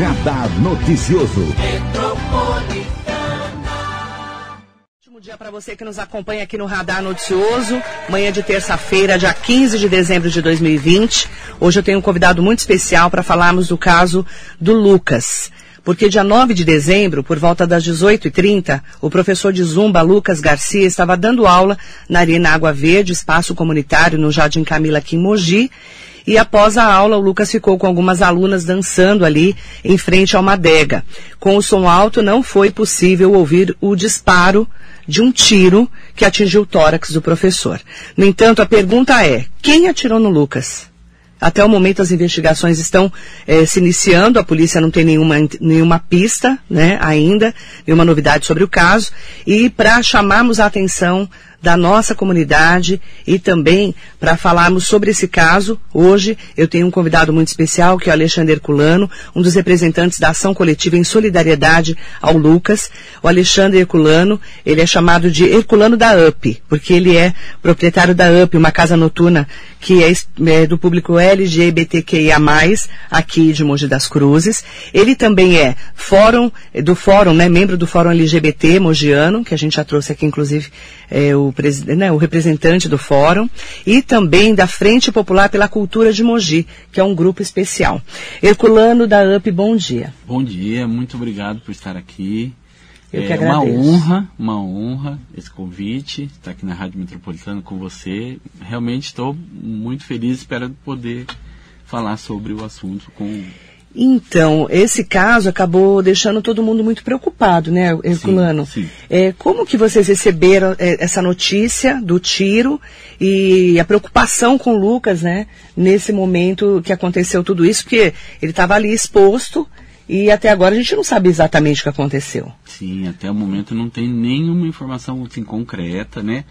Radar Noticioso. Ótimo dia para você que nos acompanha aqui no Radar Noticioso. Manhã de terça-feira, dia 15 de dezembro de 2020. Hoje eu tenho um convidado muito especial para falarmos do caso do Lucas. Porque dia 9 de dezembro, por volta das 18h30, o professor de Zumba, Lucas Garcia, estava dando aula na Arena Água Verde, espaço comunitário no Jardim Camila aqui em Mogi, e após a aula, o Lucas ficou com algumas alunas dançando ali em frente a uma adega. Com o som alto, não foi possível ouvir o disparo de um tiro que atingiu o tórax do professor. No entanto, a pergunta é: quem atirou no Lucas? Até o momento as investigações estão eh, se iniciando, a polícia não tem nenhuma, nenhuma pista, né, ainda, nenhuma novidade sobre o caso. E para chamarmos a atenção da nossa comunidade e também para falarmos sobre esse caso, hoje eu tenho um convidado muito especial, que é o Alexandre Herculano, um dos representantes da ação coletiva em solidariedade ao Lucas. O Alexandre Herculano, ele é chamado de Herculano da UP, porque ele é proprietário da UP, uma casa noturna que é, é do público LGBTQIA+, aqui de Mogi das Cruzes. Ele também é fórum, do fórum, né, membro do fórum LGBT mogiano, que a gente já trouxe aqui, inclusive, é, o, né, o representante do fórum, e também da Frente Popular pela Cultura de Mogi, que é um grupo especial. Herculano da UP, bom dia. Bom dia, muito obrigado por estar aqui. Eu é que agradeço. uma honra, uma honra esse convite, estar aqui na Rádio Metropolitana com você. Realmente estou muito feliz, espero poder falar sobre o assunto com Então, esse caso acabou deixando todo mundo muito preocupado, né, Herculano? Sim, sim. É, como que vocês receberam é, essa notícia do tiro e a preocupação com o Lucas, né, nesse momento que aconteceu tudo isso, porque ele estava ali exposto e até agora a gente não sabe exatamente o que aconteceu. Sim, até o momento não tem nenhuma informação assim, concreta, né?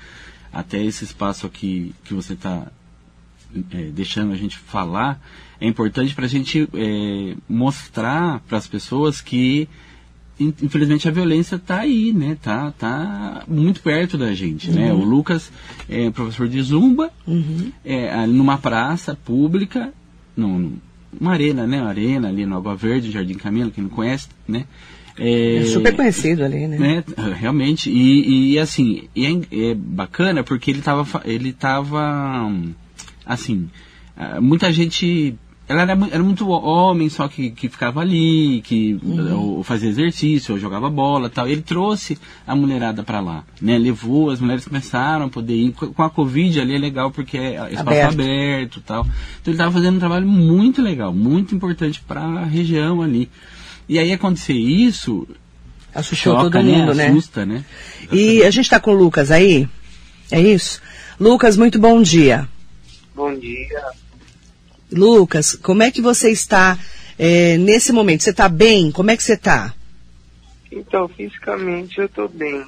Até esse espaço aqui que você está deixando a gente falar, é importante para a gente é, mostrar para as pessoas que in- infelizmente a violência está aí, né? Tá, tá muito perto da gente, né? O Lucas é professor de zumba, é, ali numa praça pública, num- numa arena, né? Uma arena ali no Água Verde, Jardim Camilo, quem não conhece, né? É super conhecido ali, né? né? Realmente. E, e, assim, e é, é bacana porque ele tava, ele tava hum, assim, ah, muita gente. Ela era, era muito homem, só que, que ficava ali, que ou fazia exercício, ou jogava bola tal. Ele trouxe a mulherada para lá, né? Levou, as mulheres começaram a poder ir. Com a Covid ali é legal porque é espaço Aberto. aberto tal. Então ele estava fazendo um trabalho muito legal, muito importante para a região ali. E aí acontecer isso, Assustou choca, todo mundo, né? Assusta, né? E a gente está com o Lucas aí? É isso? Lucas, muito bom dia. Bom dia. Lucas, como é que você está eh, nesse momento? Você está bem? Como é que você está? Então, fisicamente eu tô bem.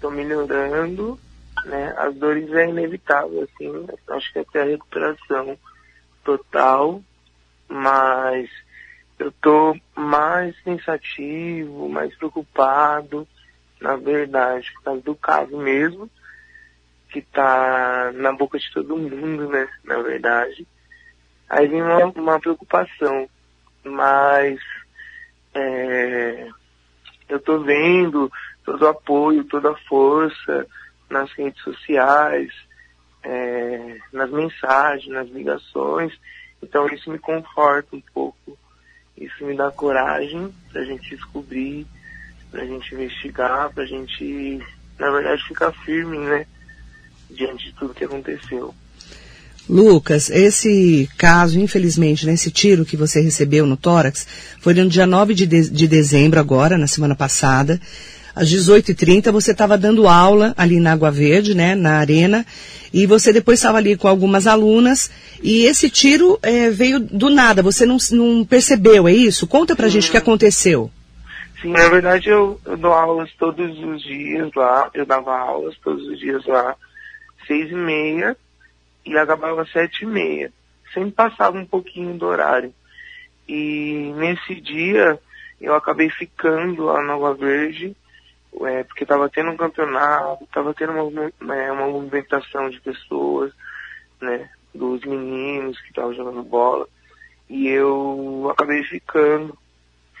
Tô melhorando, né? As dores é inevitável, assim. Acho que até a recuperação total. Mas eu tô mais pensativo, mais preocupado, na verdade, por causa do caso mesmo, que tá na boca de todo mundo, né? Na verdade. Aí vem uma, uma preocupação. Mas é, eu tô vendo todo o apoio, toda a força nas redes sociais, é, nas mensagens, nas ligações. Então isso me conforta um pouco. Isso me dá coragem pra gente descobrir, pra gente investigar, pra gente, na verdade, ficar firme, né? Diante de tudo que aconteceu. Lucas, esse caso, infelizmente, né, esse tiro que você recebeu no tórax, foi no dia 9 de, de- de dezembro agora, na semana passada. Às 18h30 você estava dando aula ali na Água Verde, né, na arena, e você depois estava ali com algumas alunas, e esse tiro eh, veio do nada, você não, não percebeu, é isso? Conta pra gente o que aconteceu. Sim, na verdade eu, eu dou aulas todos os dias lá, eu dava aulas todos os dias lá, seis e meia e acabava sete e meia. Sempre passava um pouquinho do horário. E nesse dia eu acabei ficando lá na Água Verde, é, porque estava tendo um campeonato, estava tendo uma, movi- é, uma movimentação de pessoas, né, dos meninos que estavam jogando bola. E eu acabei ficando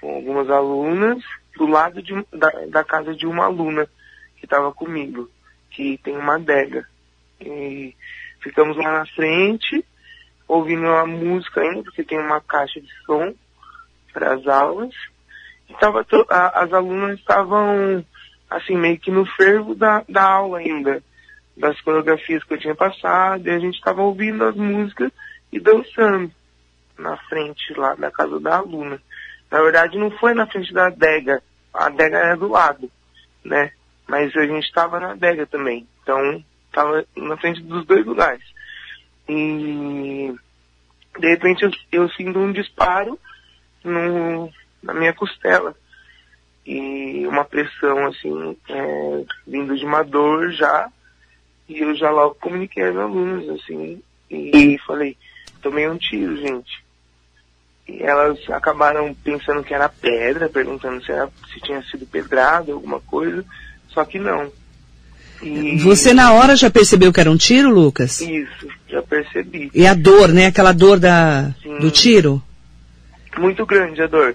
com algumas alunas, do lado de, da, da casa de uma aluna que estava comigo, que tem uma adega. E ficamos lá na frente, ouvindo a música ainda, porque tem uma caixa de som para as aulas. E tava a, as alunas estavam, assim, meio que no fervo da, da aula ainda, das coreografias que eu tinha passado, e a gente estava ouvindo as músicas e dançando na frente lá da casa da aluna. Na verdade, não foi na frente da adega, a adega era do lado, né? Mas a gente estava na adega também, então estava na frente dos dois lugares. E de repente eu, eu sinto um disparo no, na minha costela. E uma pressão assim, é, vindo de uma dor já. E eu já logo comuniquei aos alunos, assim, e falei, tomei um tiro, gente. E elas acabaram pensando que era pedra, perguntando se, era, se tinha sido pedrado, alguma coisa, só que não. E... Você na hora já percebeu que era um tiro, Lucas? Isso, já percebi. E a dor, né? Aquela dor da, do tiro? Muito grande a dor,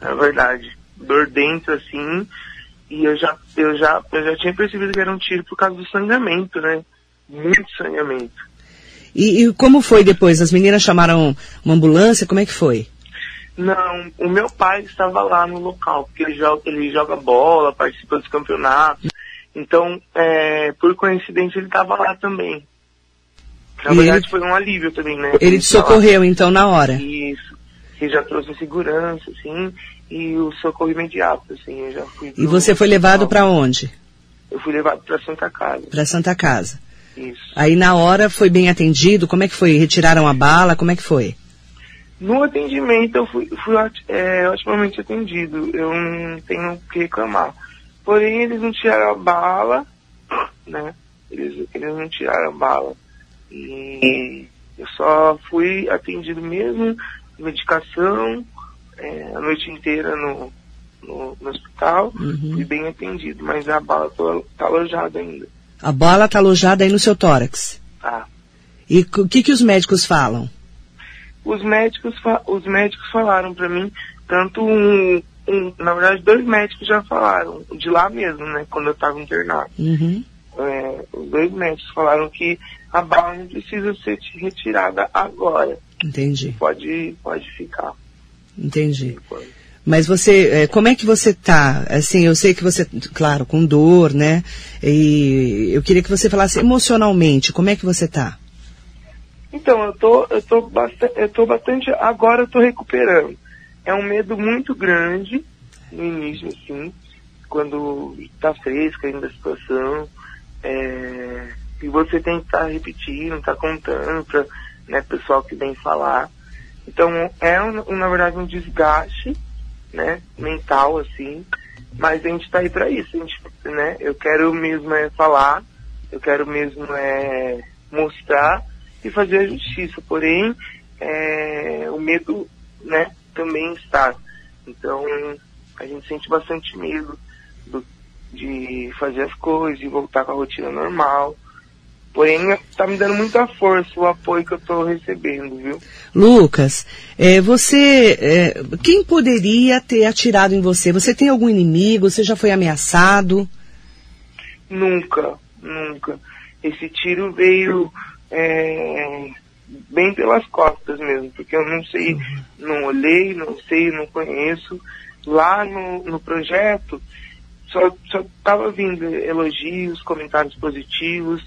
na verdade. Dor dentro, assim, e eu já, eu já, eu já tinha percebido que era um tiro por causa do sangramento, né? Muito sangramento. E, e como foi depois? As meninas chamaram uma ambulância? Como é que foi? Não, o meu pai estava lá no local, porque ele joga, ele joga bola, participa dos campeonatos. Então, é, por coincidência, ele estava lá também. Na e verdade, ele... foi um alívio também, né? Ele te socorreu, então, na hora? Isso. Que já trouxe segurança, assim, e o socorro imediato, assim, eu já fui... E você foi levado para onde? Eu fui levado para Santa Casa. Para Santa Casa. Isso. Aí, na hora, foi bem atendido? Como é que foi? Retiraram a bala? Como é que foi? No atendimento, eu fui, fui é, otimamente atendido. Eu não tenho o que reclamar. Porém, eles não tiraram a bala, né? Eles, eles não tiraram a bala. E eu só fui atendido mesmo, medicação, é, a noite inteira no, no, no hospital, uhum. fui bem atendido, mas a bala está alojada ainda. A bala está alojada aí no seu tórax? Tá. E o que, que os médicos falam? Os médicos, os médicos falaram para mim, tanto um, um, na verdade, dois médicos já falaram, de lá mesmo, né, quando eu estava internado. Uhum. É, os dois médicos falaram que a bala não precisa ser retirada agora. Entendi. Pode, pode ficar. Entendi. Mas você, é, como é que você tá? Assim, eu sei que você, claro, com dor, né? E eu queria que você falasse emocionalmente, como é que você tá? Então, eu tô, eu tô bastante, eu tô bastante, agora eu tô recuperando é um medo muito grande no início, assim, quando está fresca ainda a situação. É, e você tem que estar tá repetindo, estar tá contando para né, pessoal que vem falar. Então é um, na verdade um desgaste né, mental, assim, mas a gente está aí para isso. A gente, né, eu quero mesmo é falar, eu quero mesmo é mostrar e fazer a justiça. Porém, é, o medo né, também está. Então, a gente sente bastante medo do, de fazer as coisas, de voltar com a rotina normal. Porém, está me dando muita força o apoio que eu estou recebendo, viu? Lucas, é, você, é, quem poderia ter atirado em você? Você tem algum inimigo? Você já foi ameaçado? Nunca, nunca. Esse tiro veio é, bem pelas costas mesmo, porque eu não sei, não olhei, não sei, não conheço. Lá no, no projeto só estava vindo elogios, comentários positivos.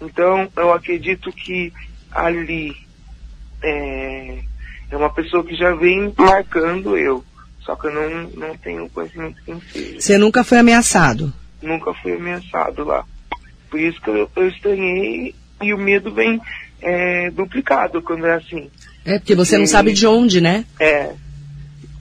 Então eu acredito que ali é, é uma pessoa que já vem marcando eu. Só que eu não, não tenho conhecimento quem seja. Você nunca foi ameaçado? Nunca fui ameaçado lá. Por isso que eu, eu estranhei e o medo vem é, duplicado quando é assim. É, porque você não sabe de onde, né? É.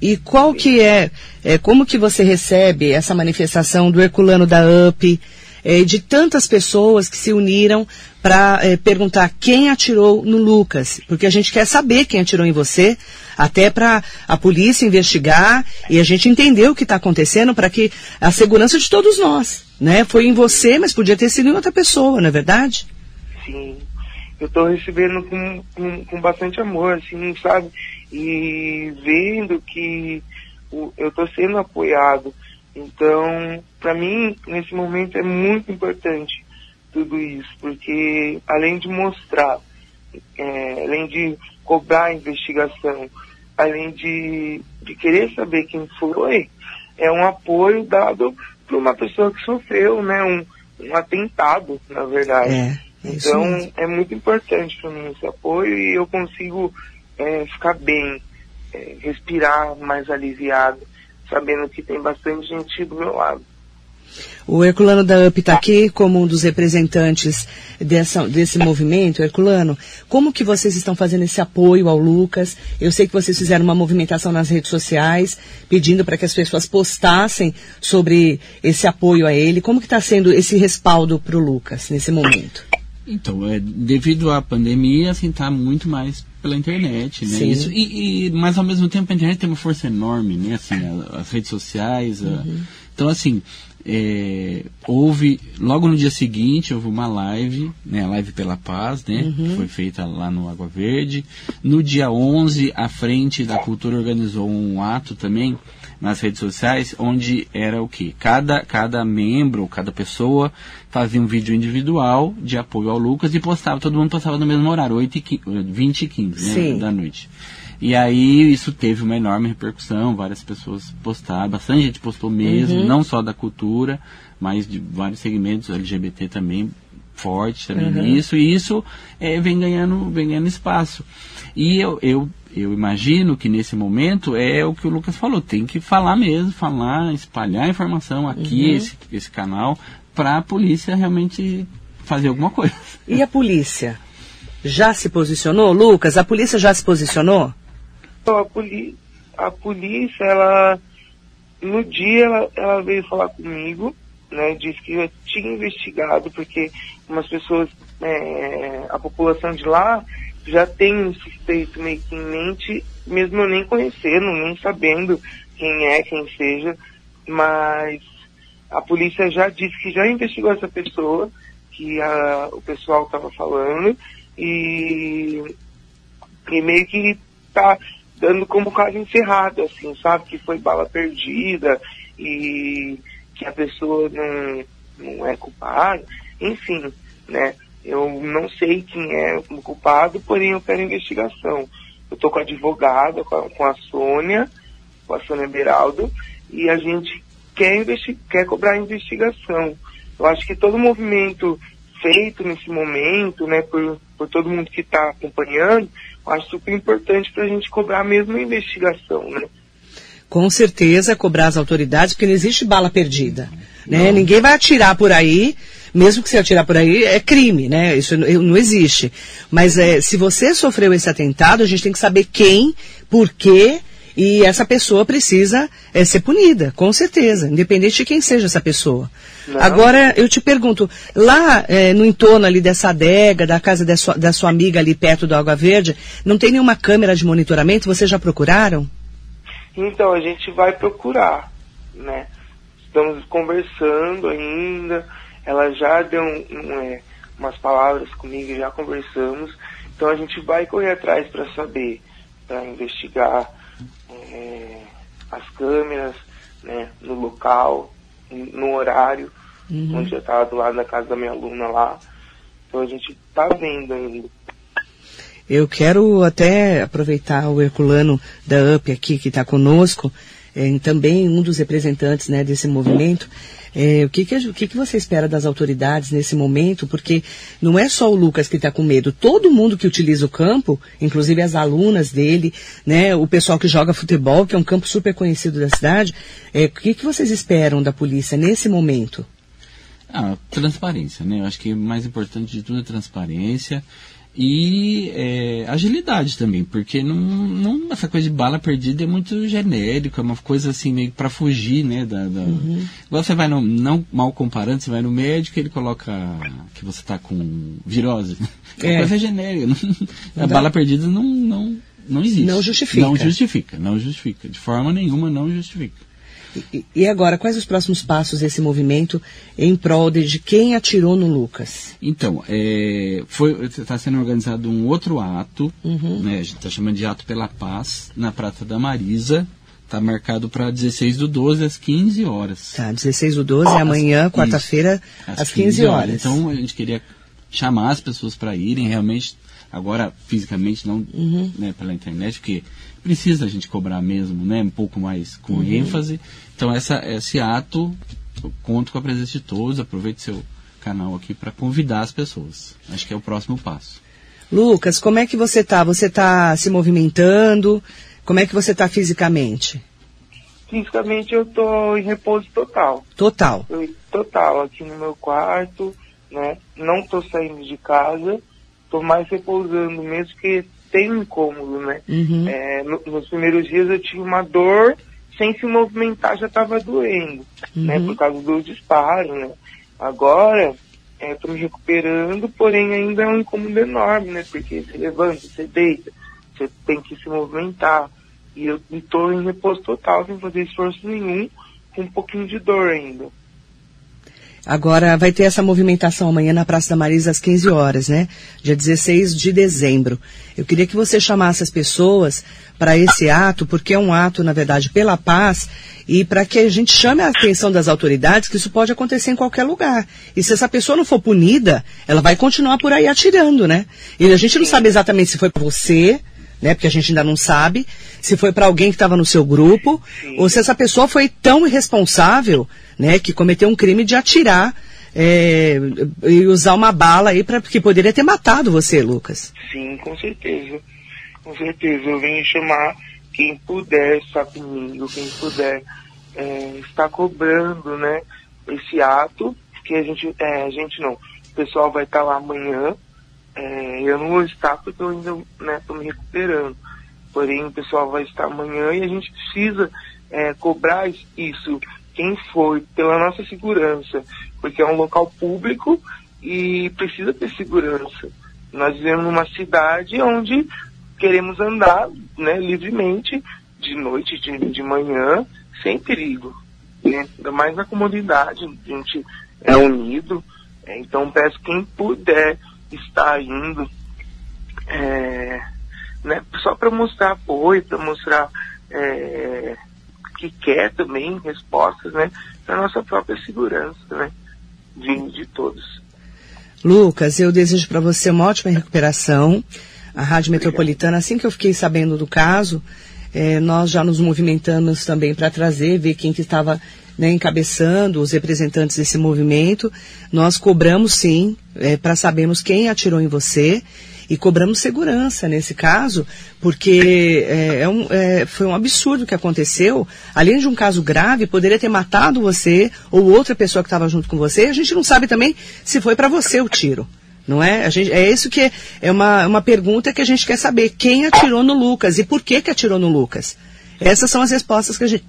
E qual que é, é, como que você recebe essa manifestação do Herculano da UP, é, de tantas pessoas que se uniram para é, perguntar quem atirou no Lucas? Porque a gente quer saber quem atirou em você, até para a polícia investigar e a gente entender o que está acontecendo para que a segurança de todos nós, né? Foi em você, mas podia ter sido em outra pessoa, não é verdade? Sim eu estou recebendo com, com, com, bastante amor, assim, sabe? E vendo que o, eu estou sendo apoiado. Então, para mim, nesse momento é muito importante tudo isso, porque além de mostrar, é, além de cobrar a investigação, além de, de querer saber quem foi, é um apoio dado para uma pessoa que sofreu, né, um, um atentado, na verdade. É, é então é muito importante para mim esse apoio e eu consigo é, ficar bem, é, respirar mais aliviado, sabendo que tem bastante gente do meu lado. O Herculano da UP está aqui como um dos representantes dessa, desse movimento. Herculano, como que vocês estão fazendo esse apoio ao Lucas? Eu sei que vocês fizeram uma movimentação nas redes sociais, pedindo para que as pessoas postassem sobre esse apoio a ele. Como que está sendo esse respaldo para o Lucas nesse momento? Então, é, devido à pandemia, assim, tá muito mais pela internet, né? Sim. Isso, e, e- mas ao mesmo tempo a internet tem uma força enorme, né? Assim, a- as redes sociais. a- Uhum. então, assim, é, houve, logo no dia seguinte, houve uma live, né? A live pela paz, né? Uhum. Que foi feita lá no Água Verde. No dia 11, a Frente da Cultura organizou um ato também nas redes sociais, onde era o quê? Cada, cada membro, cada pessoa fazia um vídeo individual de apoio ao Lucas e postava, todo mundo postava no mesmo horário, 8 e 15, 20 e 15 né, da noite. E aí isso teve uma enorme repercussão, várias pessoas postaram, bastante gente postou mesmo, não só da cultura, mas de vários segmentos LGBT também forte também nisso, e isso eh, vem ganhando vem ganhando espaço. E eu, eu, eu imagino que nesse momento é o que o Lucas falou, tem que falar mesmo, falar, espalhar a informação aqui, esse, esse canal, para a polícia realmente fazer alguma coisa. E a polícia? Já se posicionou? Lucas, a polícia já se posicionou? Então, a, poli a polícia, ela, no dia, ela, ela veio falar comigo, né, disse que já tinha investigado, porque umas pessoas, é, a população de lá já tem um suspeito meio que em mente, mesmo eu nem conhecendo, nem sabendo quem é, quem seja, mas a polícia já disse que já investigou essa pessoa, que a, o pessoal estava falando, e e meio que tá dando como caso encerrado, assim, sabe? Que foi bala perdida e que a pessoa não, não é culpada. Enfim, né? Eu não sei quem é o culpado, porém eu quero investigação. Eu tô com a advogada, com a, com a Sônia, com a Sônia Beraldo, e a gente quer, quer cobrar investigação. Eu acho que todo movimento feito nesse momento, né, por, por todo mundo que está acompanhando, eu acho super importante para a gente cobrar mesmo a investigação, né? Com certeza, cobrar as autoridades, porque não existe bala perdida. Né? Ninguém vai atirar por aí, mesmo que você atirar por aí, é crime, né? Isso não não existe. Mas é, se você sofreu esse atentado, a gente tem que saber quem, por quê, e essa pessoa precisa é, ser punida, com certeza, independente de quem seja essa pessoa. Não. Agora, eu te pergunto, lá é, no entorno ali dessa adega, da casa da sua, da sua amiga ali perto do Água Verde, não tem nenhuma câmera de monitoramento? Vocês já procuraram? Então a gente vai procurar, né? Estamos conversando ainda. Ela já deu um- um, é, umas palavras comigo, já conversamos. Então a gente vai correr atrás para saber, para investigar é, as câmeras, né? No local, no horário, onde eu estava do lado da casa da minha aluna lá. Então a gente tá vendo ainda. Eu quero até aproveitar o Herculano da UP aqui, que está conosco, eh, também um dos representantes né, desse movimento. Eh, o que, que, o que, que você espera das autoridades nesse momento? Porque não é só o Lucas que está com medo, todo mundo que utiliza o campo, inclusive as alunas dele, né, o pessoal que joga futebol, que é um campo super conhecido da cidade. Eh, o que, que vocês esperam da polícia nesse momento? Ah, transparência, né? Eu acho que o mais importante de tudo é transparência e é, agilidade também, porque não, não, essa coisa de bala perdida é muito genérico, é uma coisa assim meio para fugir, né? Da, da... Igual você vai no, não mal comparando, você vai no médico ele coloca que você tá com virose. É. É. coisa genérica. Não a dá. bala perdida não, não, não existe. Não justifica. Não justifica, não justifica. De forma nenhuma não justifica. E, e agora, quais os próximos passos desse movimento em prol de, de quem atirou no Lucas? Então, está sendo organizado um outro ato, né, a gente está chamando de Ato pela Paz, na Praça da Marisa, Tá marcado para 16 do 12 às 15 horas. Tá, 16 do 12 é amanhã, quarta-feira, às 15 horas. Então a gente queria chamar as pessoas para irem realmente, agora fisicamente, não Uhum. né, pela internet, porque precisa a gente cobrar mesmo, né? Um pouco mais com Uhum. ênfase. Então essa, esse ato, eu conto com a presença de todos, aproveite seu canal aqui para convidar as pessoas. Acho que é o próximo passo. Lucas, como é que você tá? Você tá se movimentando? Como é que você tá fisicamente? Fisicamente eu tô em repouso total. Total. Eu, total, aqui no meu quarto, né? Não tô saindo de casa, tô mais repousando mesmo, porque tem um incômodo, né? Uhum. É, no- nos primeiros dias eu tive uma dor, sem se movimentar já estava doendo, né? Uhum. Por causa do disparo, né? Agora, é, tô me recuperando, porém ainda é um incômodo enorme, né? Porque você levanta, você deita, você tem que se movimentar. E eu estou em repouso total, sem fazer esforço nenhum, com um pouquinho de dor ainda. Agora vai ter essa movimentação amanhã na Praça da Marisa às 15 horas, né? Dia 16 de dezembro. Eu queria que você chamasse as pessoas para esse ato, porque é um ato, na verdade, pela paz e para que a gente chame a atenção das autoridades que isso pode acontecer em qualquer lugar. E se essa pessoa não for punida, ela vai continuar por aí atirando, né? E a gente não sabe exatamente se foi para você, né? Porque a gente ainda não sabe se foi para alguém que estava no seu grupo Sim. ou se essa pessoa foi tão irresponsável, né, que cometeu um crime de atirar é, e usar uma bala aí para que poderia ter matado você, Lucas. Sim, com certeza. Com certeza. Eu venho chamar quem puder estar comigo, quem puder é, estar cobrando, né, esse ato, que a gente, é, a gente não, o pessoal vai estar lá amanhã, é, eu não vou estar porque eu ainda, né, tô me recuperando. Porém, o pessoal vai estar amanhã e a gente precisa é, cobrar isso, quem foi, pela nossa segurança, porque é um local público e precisa ter segurança. Nós vivemos numa cidade onde queremos andar né, livremente, de noite, de, de manhã, sem perigo. Né? Ainda mais na comunidade, a gente é unido. É, então peço quem puder estar indo, é, né, só para mostrar apoio, para mostrar é, que quer também respostas, né, para nossa própria segurança, né, de, de todos. Lucas, eu desejo para você uma ótima recuperação. A Rádio Metropolitana, assim que eu fiquei sabendo do caso, eh, nós já nos movimentamos também para trazer, ver quem que estava né, encabeçando os representantes desse movimento. Nós cobramos sim, para sabermos quem atirou em você e cobramos segurança nesse caso, porque é, é um, é, foi um absurdo que aconteceu. Além de um caso grave, poderia ter matado você ou outra pessoa que estava junto com você. A gente não sabe também se foi para você o tiro. Não é? A gente, é isso que é, é uma, uma pergunta que a gente quer saber. Quem atirou no Lucas e por que, que atirou no Lucas? Essas são as respostas que a gente,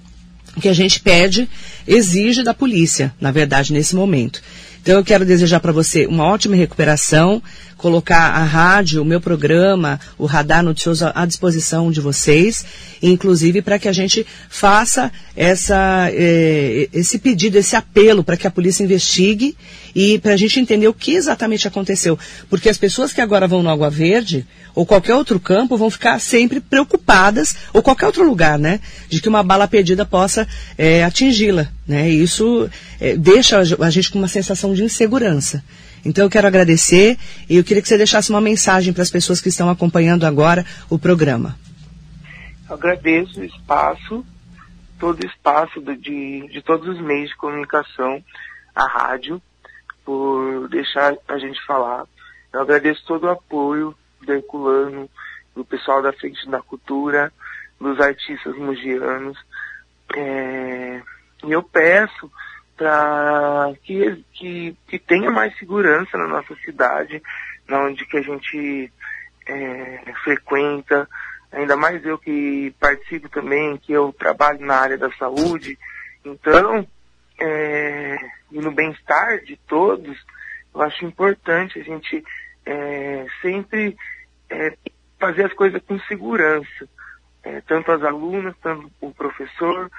que a gente pede, exige da polícia, na verdade, nesse momento. Então eu quero desejar para você uma ótima recuperação, colocar a rádio, o meu programa, o Radar Noticioso à disposição de vocês, inclusive para que a gente faça essa, eh, esse pedido, esse apelo para que a polícia investigue e para a gente entender o que exatamente aconteceu. Porque as pessoas que agora vão no Água Verde ou qualquer outro campo vão ficar sempre preocupadas, ou qualquer outro lugar, né? De que uma bala perdida possa eh, atingi-la. Né? Isso eh, deixa a gente com uma sensação de insegurança. Então eu quero agradecer e eu queria que você deixasse uma mensagem para as pessoas que estão acompanhando agora o programa. Agradeço o espaço, todo o espaço de, de, de todos os meios de comunicação, a rádio, por deixar a gente falar. Eu agradeço todo o apoio do Herculano, do pessoal da Frente da Cultura, dos artistas mugianos. É, eu peço para que, que, que tenha mais segurança na nossa cidade, na onde que a gente é, frequenta, ainda mais eu que participo também, que eu trabalho na área da saúde, então, é, e no bem-estar de todos, eu acho importante a gente é, sempre é, fazer as coisas com segurança, é, tanto as alunas, tanto o professor,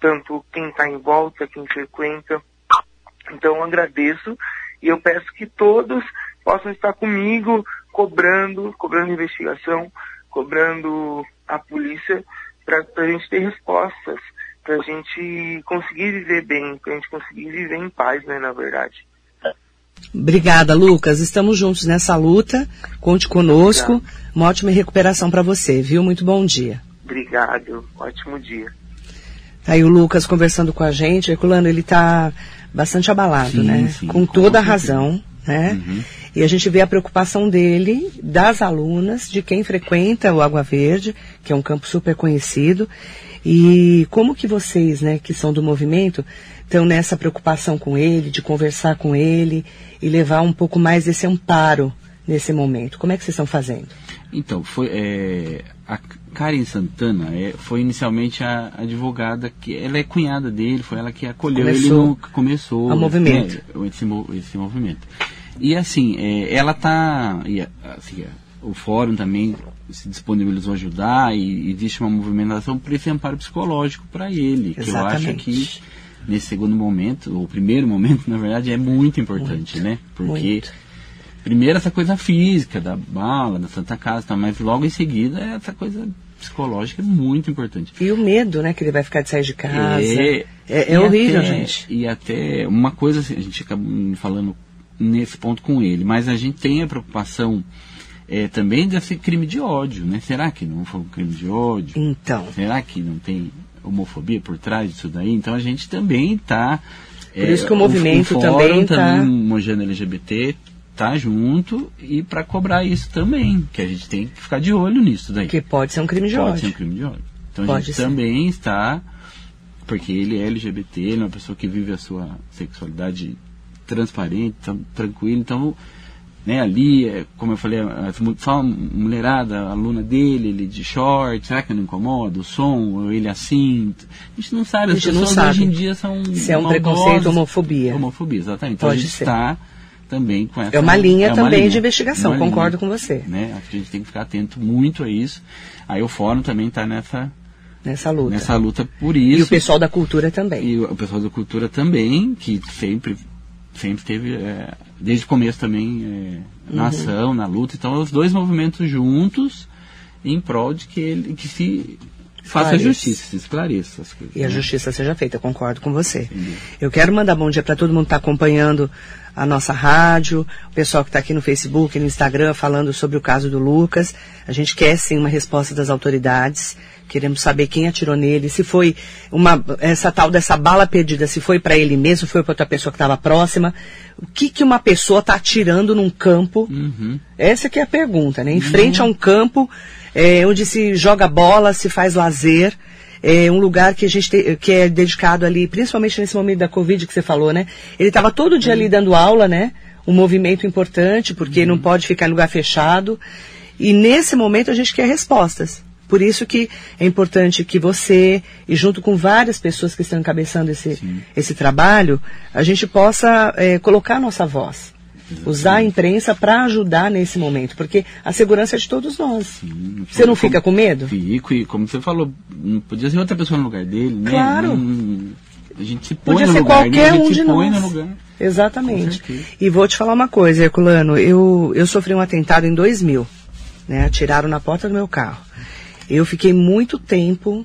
tanto quem está em volta, quem frequenta. Então eu agradeço e eu peço que todos possam estar comigo cobrando, cobrando investigação, cobrando a polícia para a gente ter respostas, para a gente conseguir viver bem, para a gente conseguir viver em paz, né, na verdade. Obrigada, Lucas. Estamos juntos nessa luta. Conte conosco. Obrigado. Uma ótima recuperação para você, viu? Muito bom dia. Obrigado. Ótimo dia. Aí o Lucas conversando com a gente. Herculano, ele está bastante abalado, sim, né? Sim, com, com toda a razão, né? Uhum. E a gente vê a preocupação dele, das alunas, de quem frequenta o Água Verde, que é um campo super conhecido. E como que vocês, né, que são do movimento, estão nessa preocupação com ele, de conversar com ele e levar um pouco mais desse amparo nesse momento? Como é que vocês estão fazendo? Então, foi é, a Karen Santana é, foi inicialmente a, advogada que ela é cunhada dele, foi ela que acolheu começou ele no começou o movimento, né, esse, esse movimento. E assim, é, ela está assim, o fórum também se disponibilizou a ajudar e existe uma movimentação para esse amparo psicológico para ele, Exatamente. que eu acho que nesse segundo momento, ou primeiro momento, na verdade, é muito importante, muito, né? Porque muito. Primeiro essa coisa física da bala, da Santa Casa, tá, mas logo em seguida essa coisa psicológica é muito importante. E o medo, né, que ele vai ficar de sair de casa. É, é, é horrível, até, gente. E até uma coisa, assim, a gente acaba falando nesse ponto com ele, mas a gente tem a preocupação é, também desse crime de ódio, né? Será que não foi um crime de ódio? Então. Será que não tem homofobia por trás disso daí? Então a gente também está. Por é, isso que o movimento o, o também está. Também, Mojana LGBT tá junto e para cobrar isso também, que a gente tem que ficar de olho nisso daí. Que pode ser um crime de pode ódio. Pode ser um crime de ódio. Então pode a gente ser. também está, porque ele é LGBT, ele é uma pessoa que vive a sua sexualidade transparente, tranquilo, então né, ali, é, como eu falei, só mulherada, aluna dele, ele de short, será que não incomoda? O som, ele assim? A gente não sabe, as pessoas não sabe. hoje em dia são. Se é um preconceito, homofobia. Homofobia, exatamente. Então Pode a gente está também com essa. É uma linha é uma também linha, de investigação, concordo linha, com você. Né? A gente tem que ficar atento muito a isso. Aí o fórum também está nessa. Nessa luta. Nessa luta por isso. E o pessoal da cultura também. E o pessoal da cultura também, que sempre sempre teve, é, desde o começo também, é, na uhum. ação, na luta. Então, os dois movimentos juntos em prol de que ele que se faça justiça, se esclareça as coisas. E né? a justiça seja feita, concordo com você. Eu quero mandar bom dia para todo mundo que está acompanhando a nossa rádio, o pessoal que está aqui no Facebook, no Instagram, falando sobre o caso do Lucas. A gente quer sim uma resposta das autoridades. Queremos saber quem atirou nele, se foi uma essa tal dessa bala perdida, se foi para ele mesmo, foi para outra pessoa que estava próxima. O que que uma pessoa está atirando num campo? Uhum. Essa que é a pergunta, né? Em uhum. frente a um campo é, onde se joga bola, se faz lazer é um lugar que a gente te, que é dedicado ali, principalmente nesse momento da Covid que você falou, né? Ele estava todo dia ali dando aula, né? Um movimento importante, porque uhum. não pode ficar em lugar fechado. E nesse momento a gente quer respostas. Por isso que é importante que você, e junto com várias pessoas que estão encabeçando esse, esse trabalho, a gente possa é, colocar a nossa voz. Usar a imprensa para ajudar nesse momento, porque a segurança é de todos nós. Sim, você não fica com medo? Fico, e como você falou, podia ser outra pessoa no lugar dele, né? Claro. Não, a gente se põe Podia no ser lugar, qualquer né? a gente um de nós. Exatamente. E vou te falar uma coisa, Herculano. Eu, eu sofri um atentado em 2000. Né? Atiraram na porta do meu carro. Eu fiquei muito tempo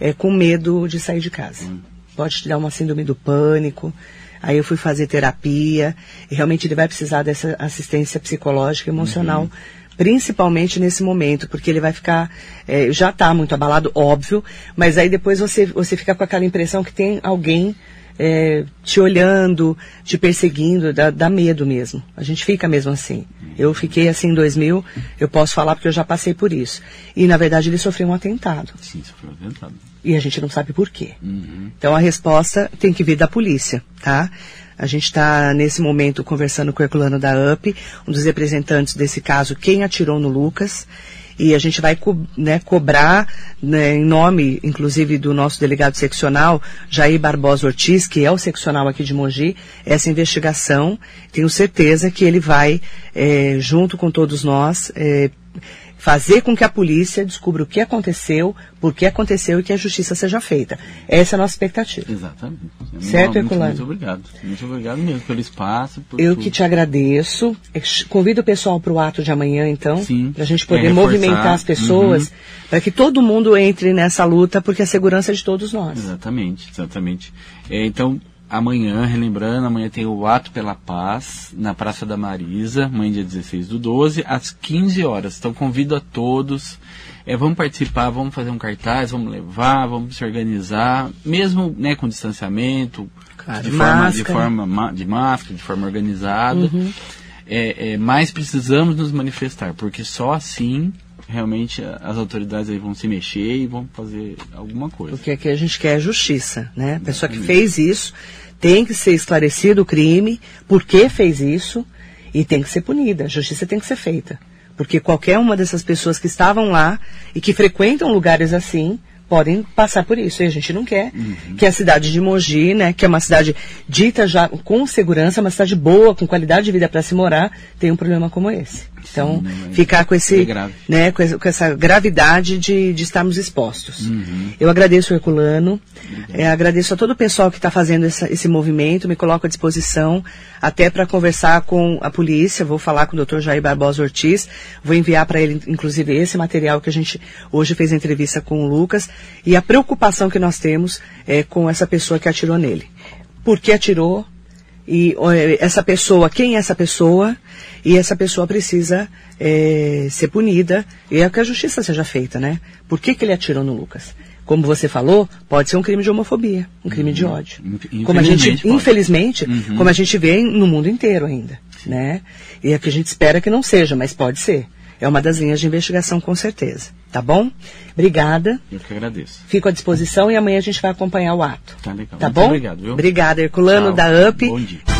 é, com medo de sair de casa. Hum. Pode te dar uma síndrome do pânico. Aí eu fui fazer terapia. E realmente ele vai precisar dessa assistência psicológica e emocional. Uhum. Principalmente nesse momento, porque ele vai ficar, é, já está muito abalado, óbvio, mas aí depois você, você fica com aquela impressão que tem alguém é, te olhando, te perseguindo, dá, dá, medo mesmo. A gente fica mesmo assim. Eu fiquei assim em 2000, eu posso falar porque eu já passei por isso. E na verdade ele sofreu um atentado. Sim, sofreu um atentado. E a gente não sabe por quê. Uhum. Então a resposta tem que vir da polícia, tá? A gente está nesse momento conversando com o Herculano da UP, um dos representantes desse caso, quem atirou no Lucas e a gente vai co né, cobrar, né, em nome, inclusive, do nosso delegado seccional, Jair Barbosa Ortiz, que é o seccional aqui de Mogi, essa investigação. Tenho certeza que ele vai, é, junto com todos nós, é, fazer com que a polícia descubra o que aconteceu, por que aconteceu e que a justiça seja feita. Essa é a nossa expectativa. Exatamente. Certo, muito, Herculano? muito obrigado. Muito obrigado mesmo pelo espaço. Por Eu que te agradeço. Convido o pessoal para o ato de amanhã, então, para a gente É, poder reforçar. movimentar as pessoas, Uhum. para que todo mundo entre nessa luta, porque a segurança é de todos nós. Exatamente, exatamente. É, então, amanhã, relembrando, amanhã tem o Ato pela Paz, na Praça da Marisa, amanhã dia 16 do 12, às 15 horas. Então, convido a todos. É, vamos participar, vamos fazer um cartaz, vamos levar, vamos se organizar, mesmo né, com distanciamento, Claro, de, forma, de forma ma- de máscara, de forma organizada. Uhum. É, é, mas precisamos nos manifestar, porque só assim realmente as autoridades aí vão se mexer e vão fazer alguma coisa. Porque aqui a gente quer justiça, né? A pessoa que fez isso tem que ser esclarecido o crime, por que fez isso, e tem que ser punida. A justiça tem que ser feita. Porque qualquer uma dessas pessoas que estavam lá e que frequentam lugares assim podem passar por isso. E a gente não quer que a cidade de Mogi, né, que é uma cidade dita já com segurança, uma cidade boa, com qualidade de vida para se morar, tenha um problema como esse. Então, mas ficar com esse, é né, com essa, com essa gravidade de, de estarmos expostos. Uhum. Eu agradeço o Herculano, é, agradeço a todo o pessoal que está fazendo essa- esse movimento, me coloco à disposição até para conversar com a polícia, vou falar com o Dr. Jair Barbosa Ortiz, vou enviar para ele, inclusive, esse material que a gente hoje fez a entrevista com o Lucas e a preocupação que nós temos é, com essa pessoa que atirou nele. Por que atirou? E essa pessoa, quem é essa pessoa? E essa pessoa precisa eh, ser punida e é que a justiça seja feita, né? Por que, que ele atirou no Lucas? Como você falou, pode ser um crime de homofobia, um crime de ódio. Como a gente, infelizmente pode. infelizmente, Uhum. como a gente vê no mundo inteiro ainda, né? E é que a gente espera que não seja, mas pode ser. É uma das linhas de investigação com certeza, tá bom? Obrigada. Eu que agradeço. Fico à disposição e amanhã a gente vai acompanhar o ato. Tá legal. Tá Muito bom? obrigado, viu? Obrigada, Herculano Tchau. da UP. Bom dia.